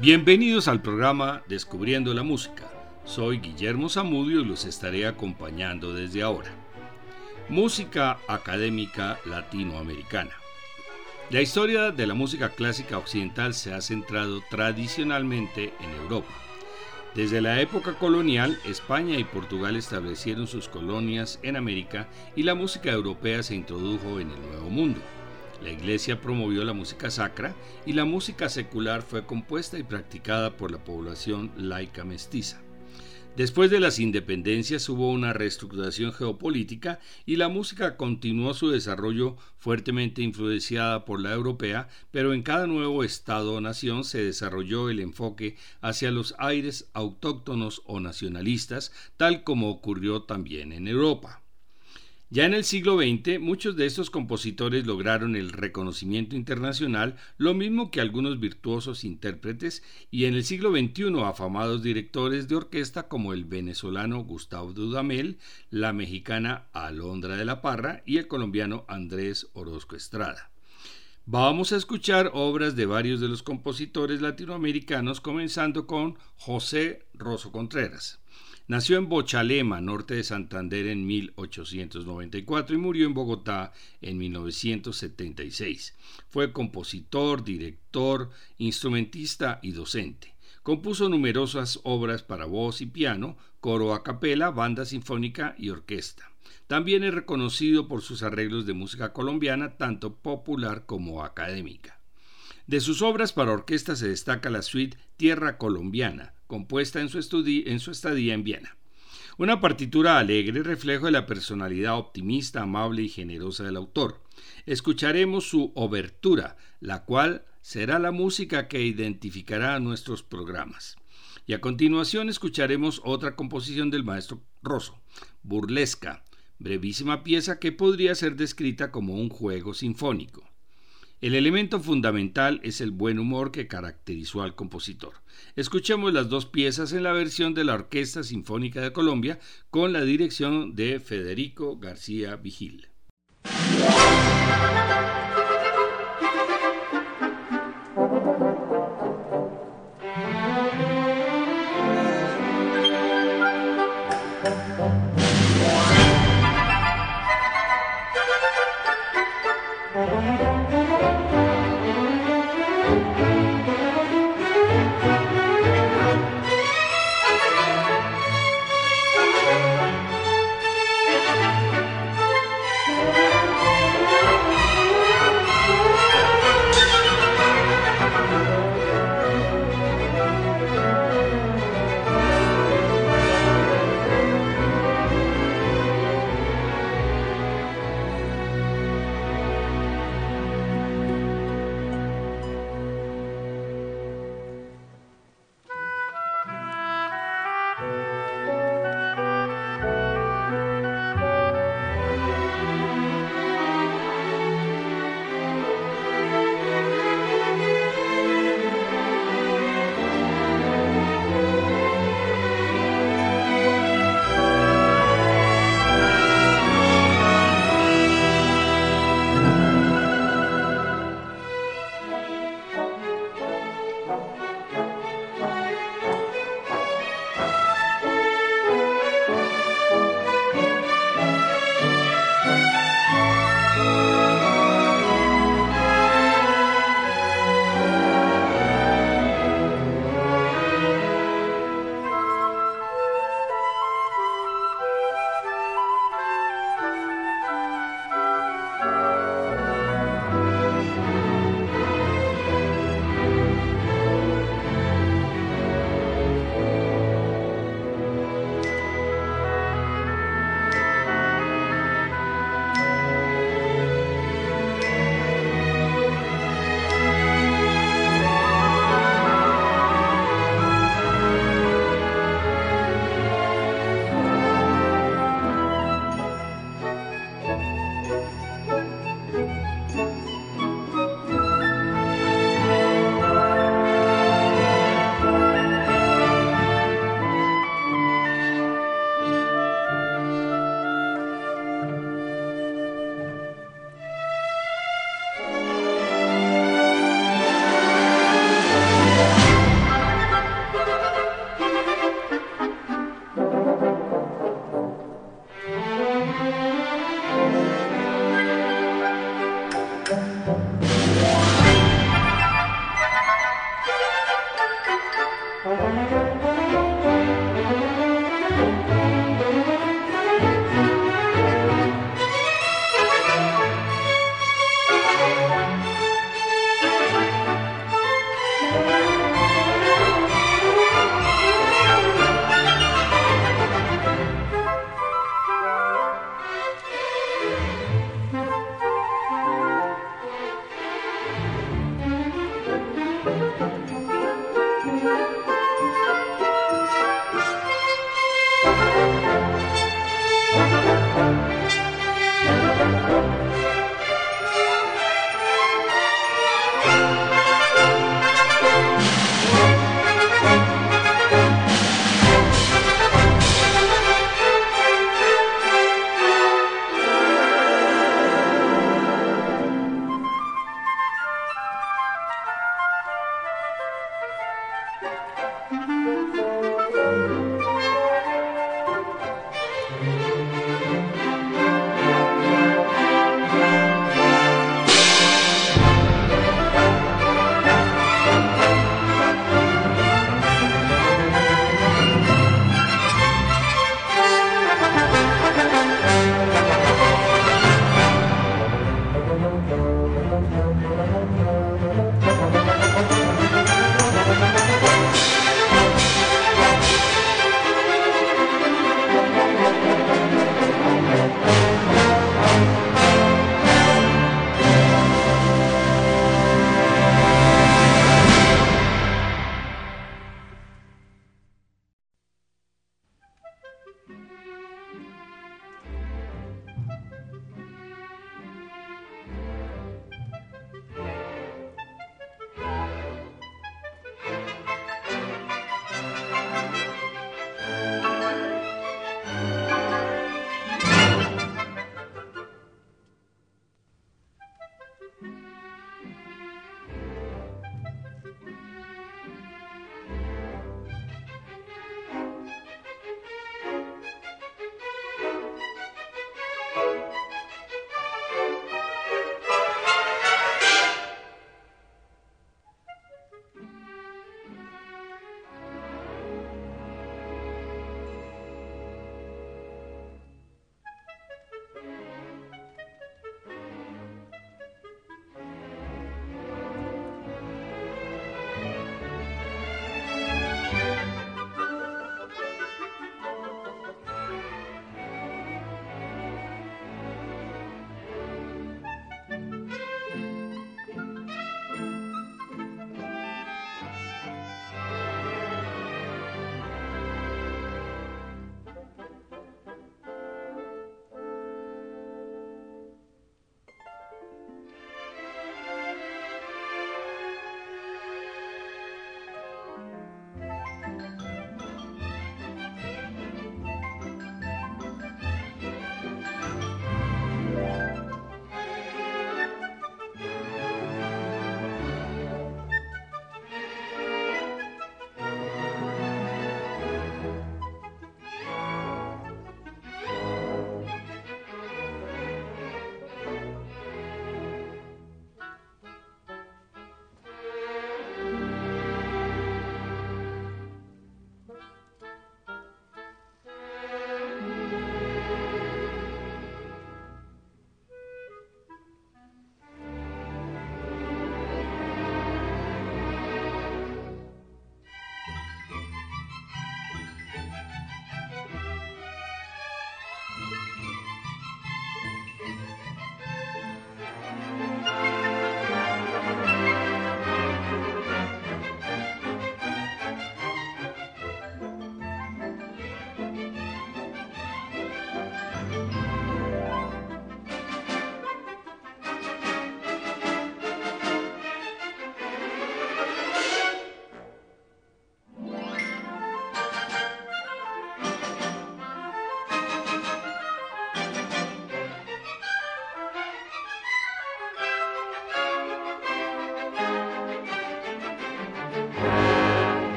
Bienvenidos al programa Descubriendo la Música. Soy Guillermo Zamudio y los estaré acompañando desde ahora. Música académica latinoamericana. La historia de la música clásica occidental se ha centrado tradicionalmente en Europa. Desde la época colonial, España y Portugal establecieron sus colonias en América y la música europea se introdujo en el Nuevo Mundo. La iglesia promovió la música sacra y la música secular fue compuesta y practicada por la población laica mestiza. Después de las independencias hubo una reestructuración geopolítica y la música continuó su desarrollo fuertemente influenciada por la europea, pero en cada nuevo estado o nación se desarrolló el enfoque hacia los aires autóctonos o nacionalistas, tal como ocurrió también en Europa. Ya en el siglo XX, muchos de estos compositores lograron el reconocimiento internacional, lo mismo que algunos virtuosos intérpretes, y en el siglo XXI afamados directores de orquesta como el venezolano Gustavo Dudamel, la mexicana Alondra de la Parra y el colombiano Andrés Orozco Estrada. Vamos a escuchar obras de varios de los compositores latinoamericanos, comenzando con José Rosso Contreras. Nació en Bochalema, norte de Santander, en 1894 y murió en Bogotá en 1976. Fue compositor, director, instrumentista y docente. Compuso numerosas obras para voz y piano, coro a capela, banda sinfónica y orquesta. También es reconocido por sus arreglos de música colombiana, tanto popular como académica. De sus obras para orquesta se destaca la suite Tierra Colombiana, compuesta en su, en estadía en Viena. Una partitura alegre, reflejo de la personalidad optimista, amable y generosa del autor. Escucharemos su obertura, la cual será la música que identificará nuestros programas. Y a continuación escucharemos otra composición del maestro Rosso, Burlesca, brevísima pieza que podría ser descrita como un juego sinfónico. El elemento fundamental es el buen humor que caracterizó al compositor. Escuchemos las dos piezas en la versión de la Orquesta Sinfónica de Colombia con la dirección de Federico García Vigil.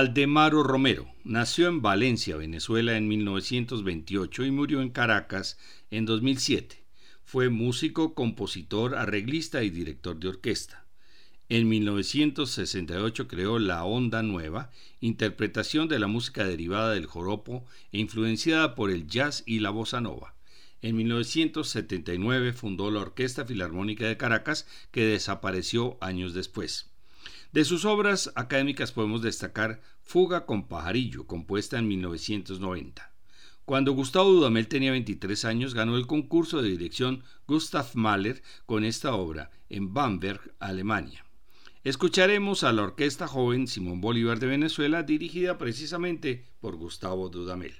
Aldemaro Romero nació en Valencia, Venezuela, en 1928 y murió en Caracas en 2007. Fue músico, compositor, arreglista y director de orquesta. En 1968 creó La Onda Nueva, interpretación de la música derivada del joropo e influenciada por el jazz y la bossa nova. En 1979 fundó la Orquesta Filarmónica de Caracas, que desapareció años después. De sus obras académicas podemos destacar Fuga con Pajarillo, compuesta en 1990. Cuando Gustavo Dudamel tenía 23 años, ganó el concurso de dirección Gustav Mahler con esta obra en Bamberg, Alemania. Escucharemos a la Orquesta Joven Simón Bolívar de Venezuela, dirigida precisamente por Gustavo Dudamel.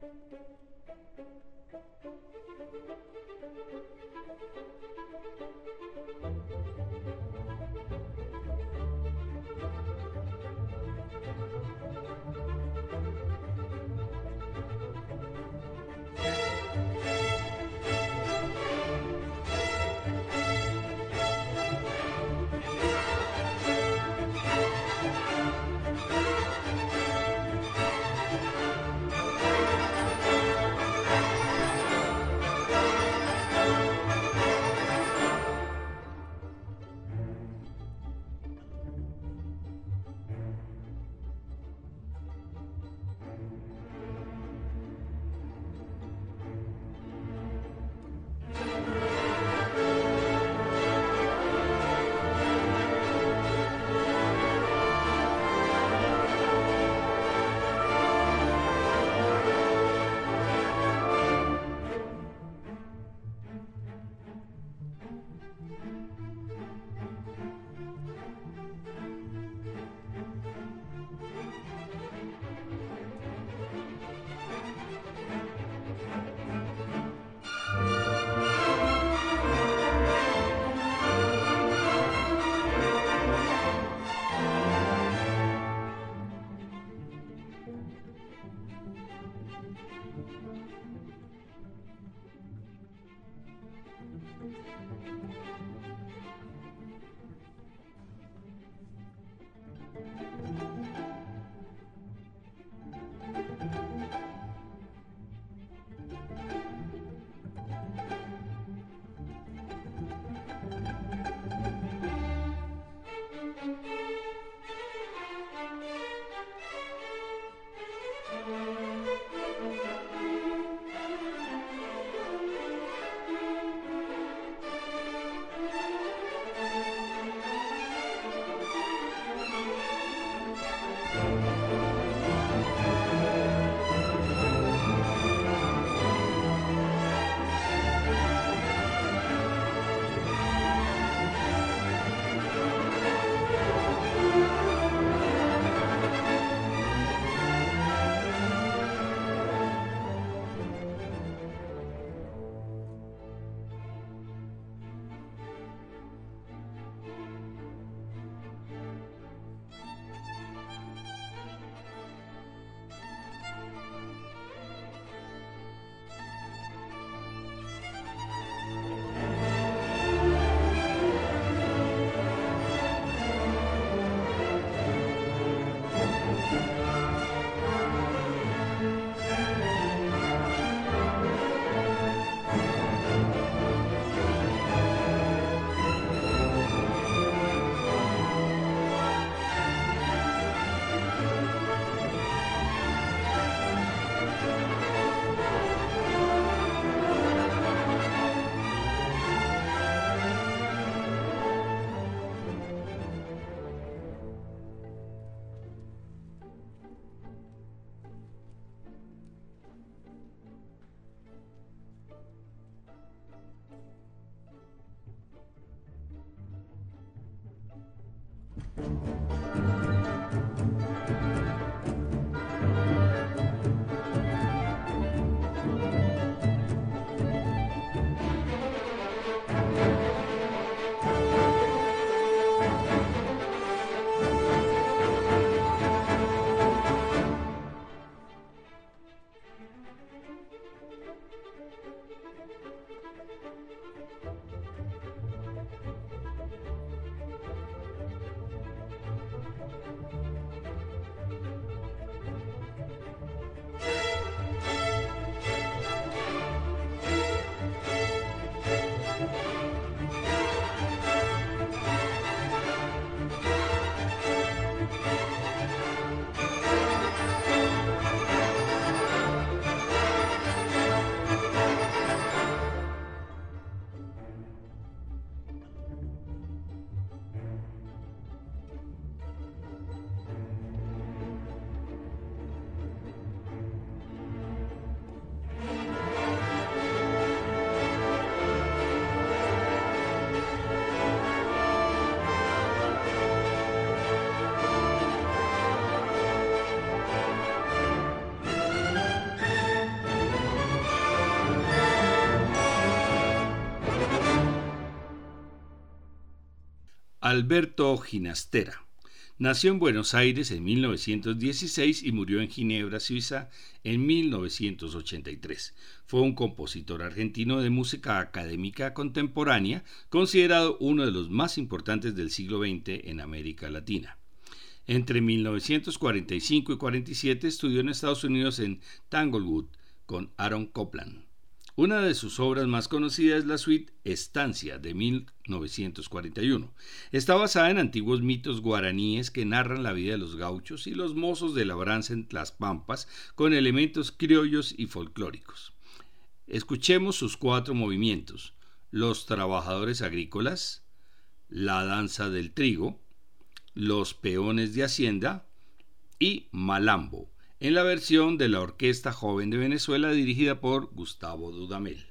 Thank you. Alberto Ginastera. Nació en Buenos Aires en 1916 y murió en Ginebra, Suiza, en 1983. Fue un compositor argentino de música académica contemporánea, considerado uno de los más importantes del siglo XX en América Latina. Entre 1945 y 47 estudió en Estados Unidos en Tanglewood con Aaron Copland. Una de sus obras más conocidas es la suite Estancia de 1941. Está basada en antiguos mitos guaraníes que narran la vida de los gauchos y los mozos de labranza en las pampas con elementos criollos y folclóricos. Escuchemos sus cuatro movimientos: Los trabajadores agrícolas, La danza del trigo, Los peones de hacienda y Malambo en la versión de la Orquesta Joven de Venezuela dirigida por Gustavo Dudamel.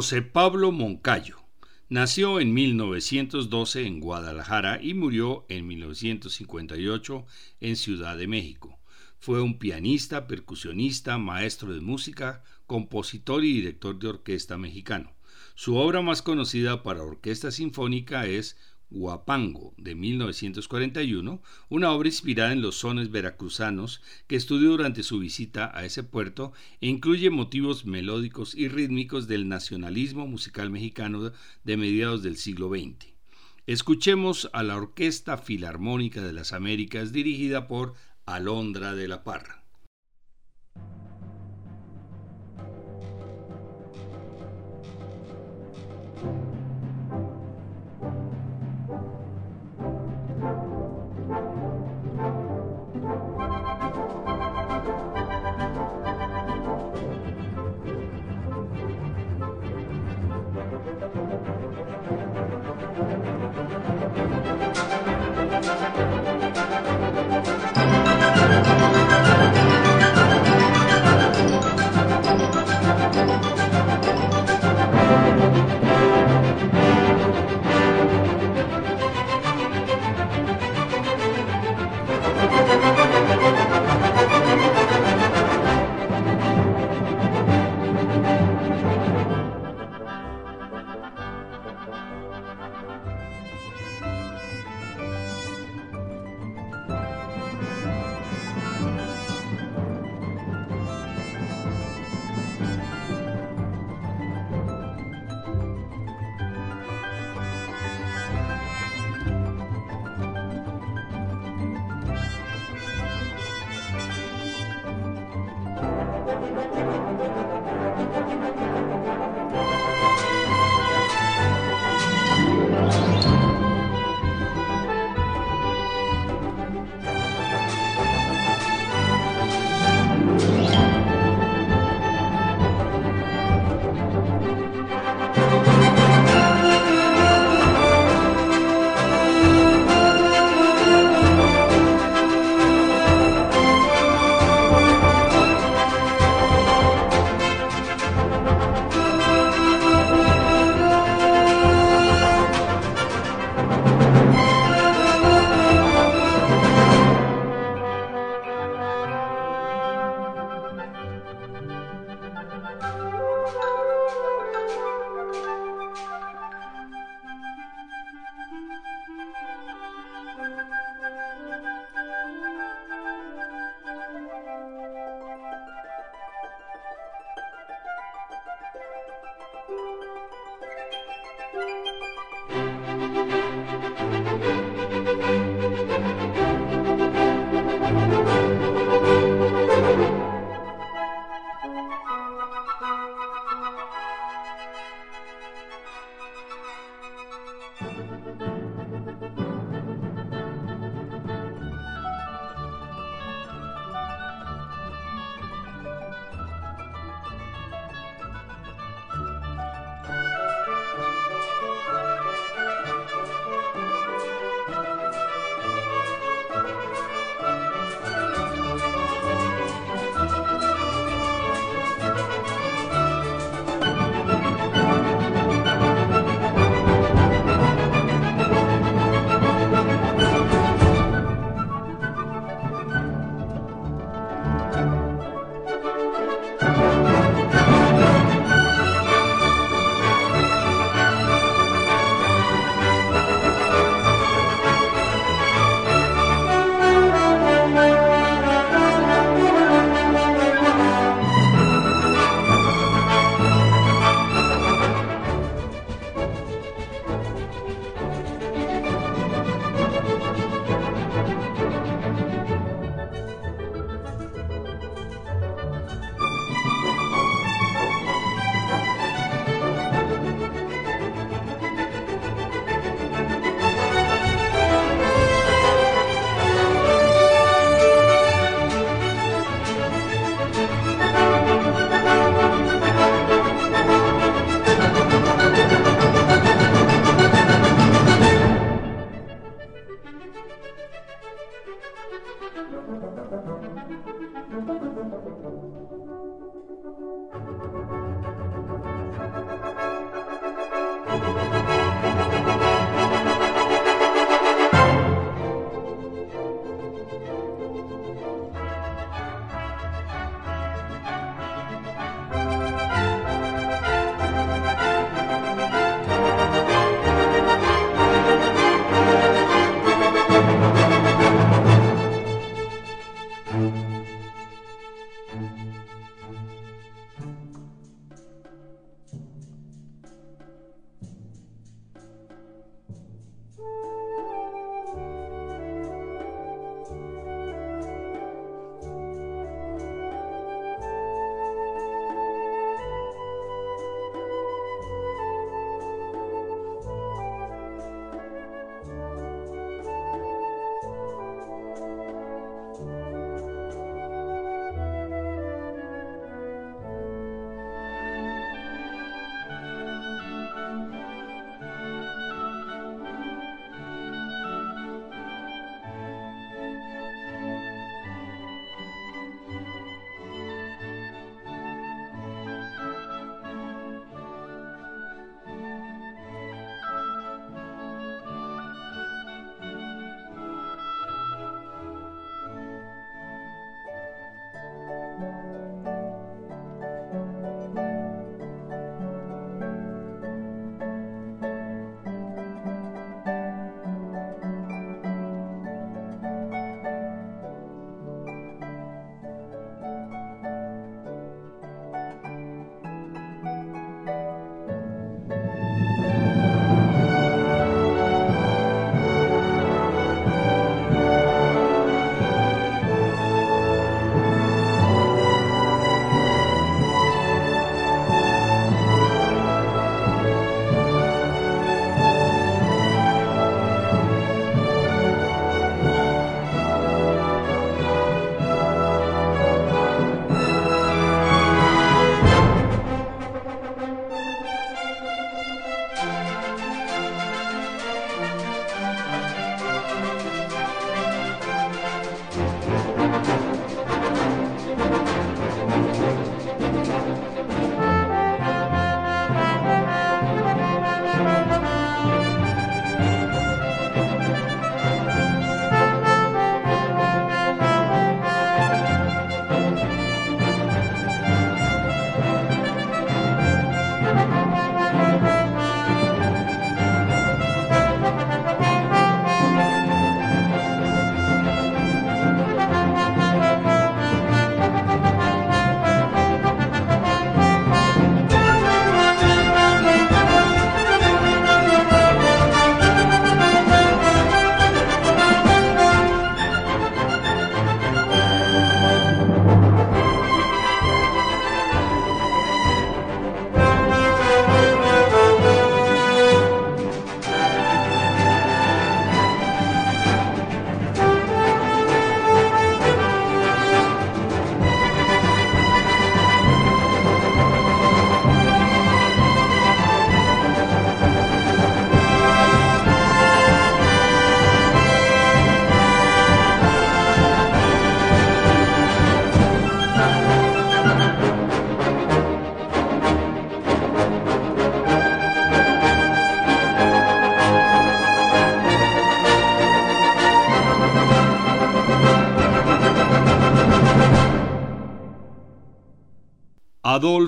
José Pablo Moncayo nació en 1912 en Guadalajara y murió en 1958 en Ciudad de México. Fue un pianista, percusionista, maestro de música, compositor y director de orquesta mexicano. Su obra más conocida para orquesta sinfónica es Guapango de 1941, una obra inspirada en los sones veracruzanos que estudió durante su visita a ese puerto e incluye motivos melódicos y rítmicos del nacionalismo musical mexicano de mediados del siglo XX. Escuchemos a la Orquesta Filarmónica de las Américas dirigida por Alondra de la Parra.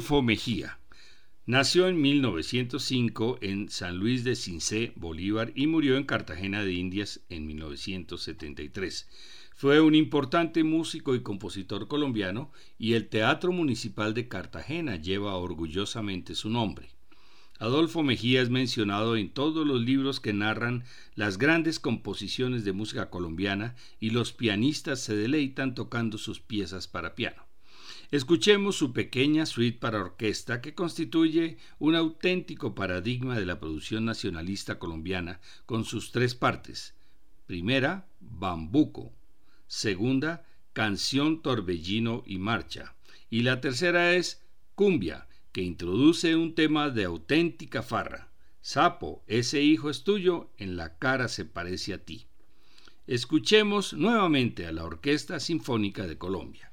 Adolfo Mejía. Nació en 1905 en San Luis de Cincé, Bolívar, y murió en Cartagena de Indias en 1973. Fue un importante músico y compositor colombiano y el Teatro Municipal de Cartagena lleva orgullosamente su nombre. Adolfo Mejía es mencionado en todos los libros que narran las grandes composiciones de música colombiana y los pianistas se deleitan tocando sus piezas para piano. Escuchemos su pequeña suite para orquesta que constituye un auténtico paradigma de la producción nacionalista colombiana con sus tres partes. Primera, Bambuco. Segunda, Canción, Torbellino y Marcha. Y la tercera es Cumbia, que introduce un tema de auténtica farra. Sapo, ese hijo es tuyo, en la cara se parece a ti. Escuchemos nuevamente a la Orquesta Sinfónica de Colombia.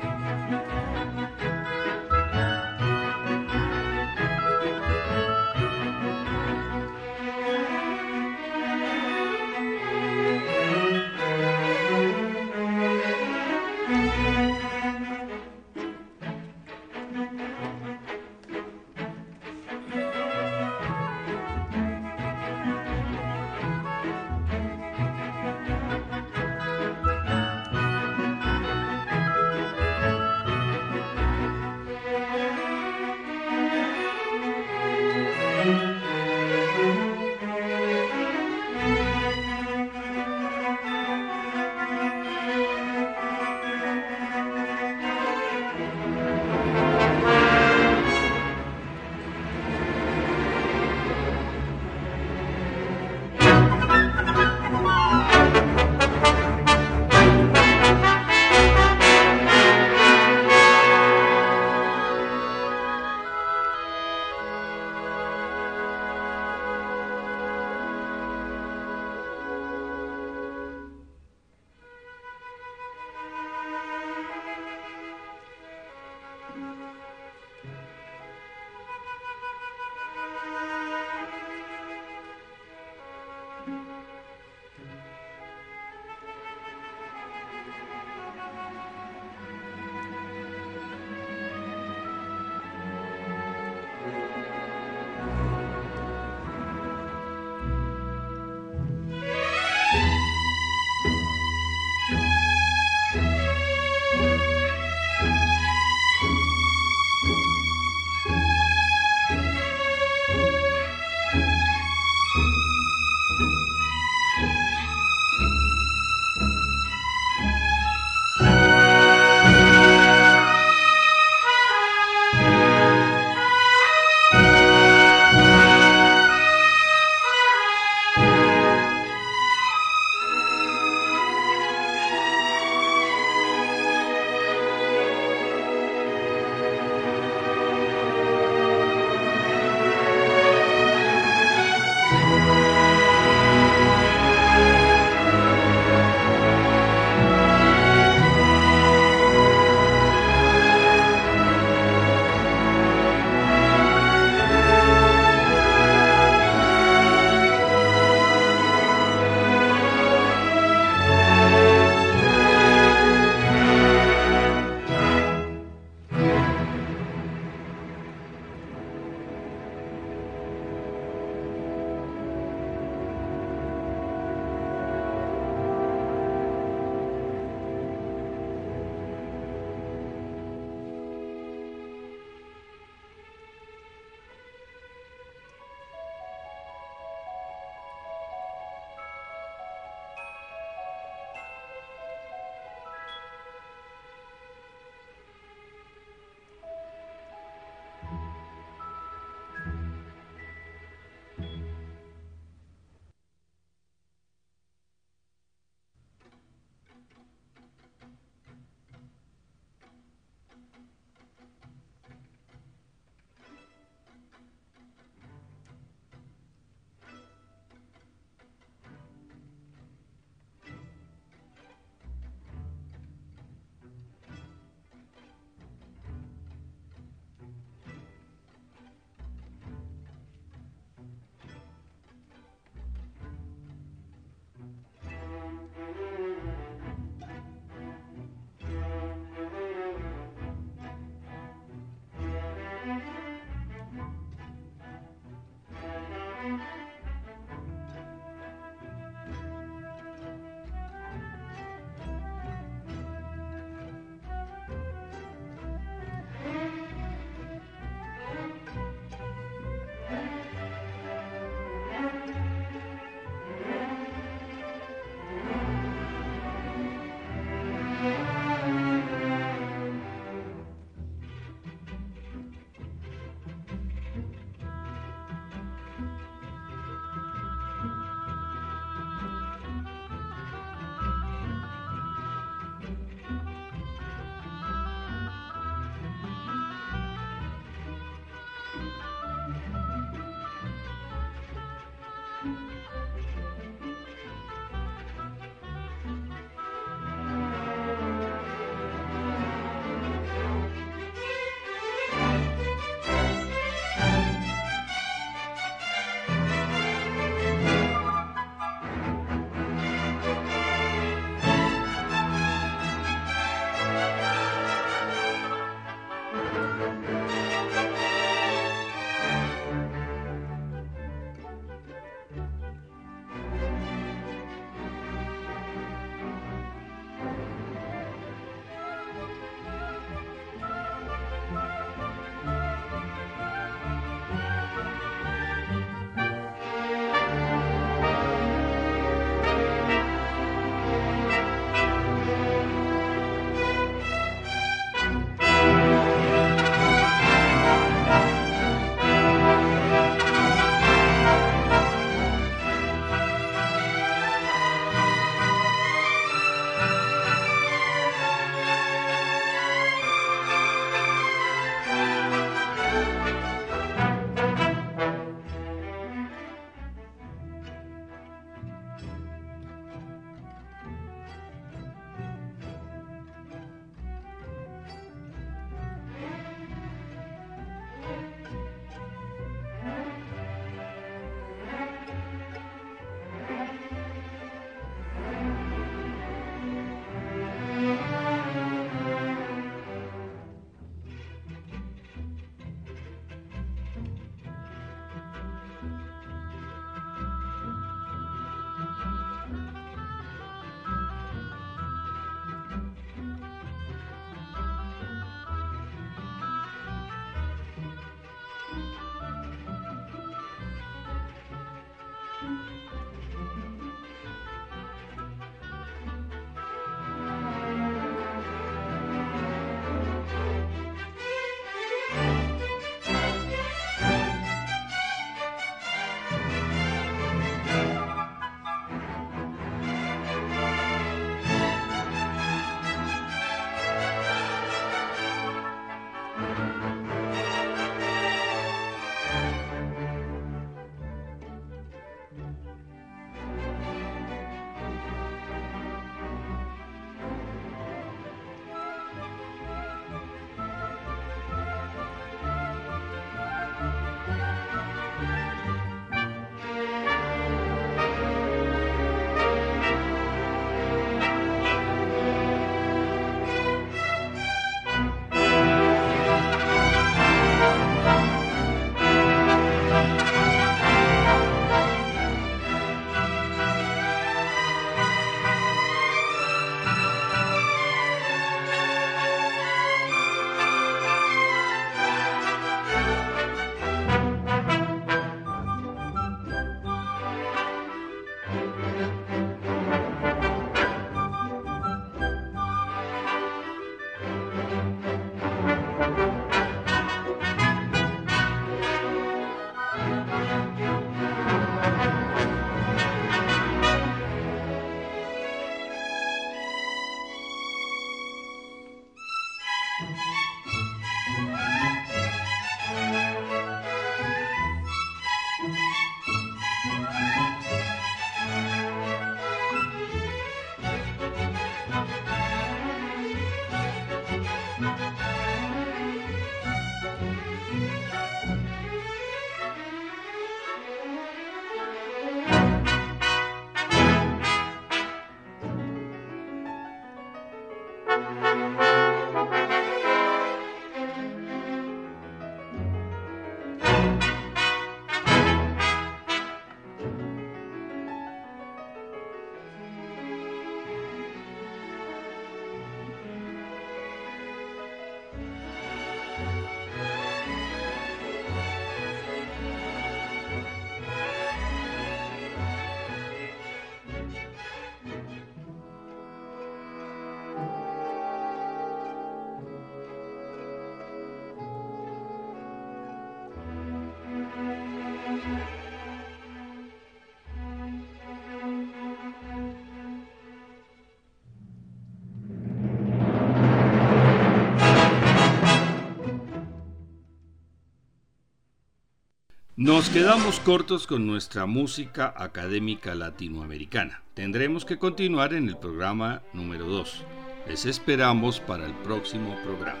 Nos quedamos cortos con nuestra música académica latinoamericana. Tendremos que continuar en el programa número 2. Les esperamos para el próximo programa.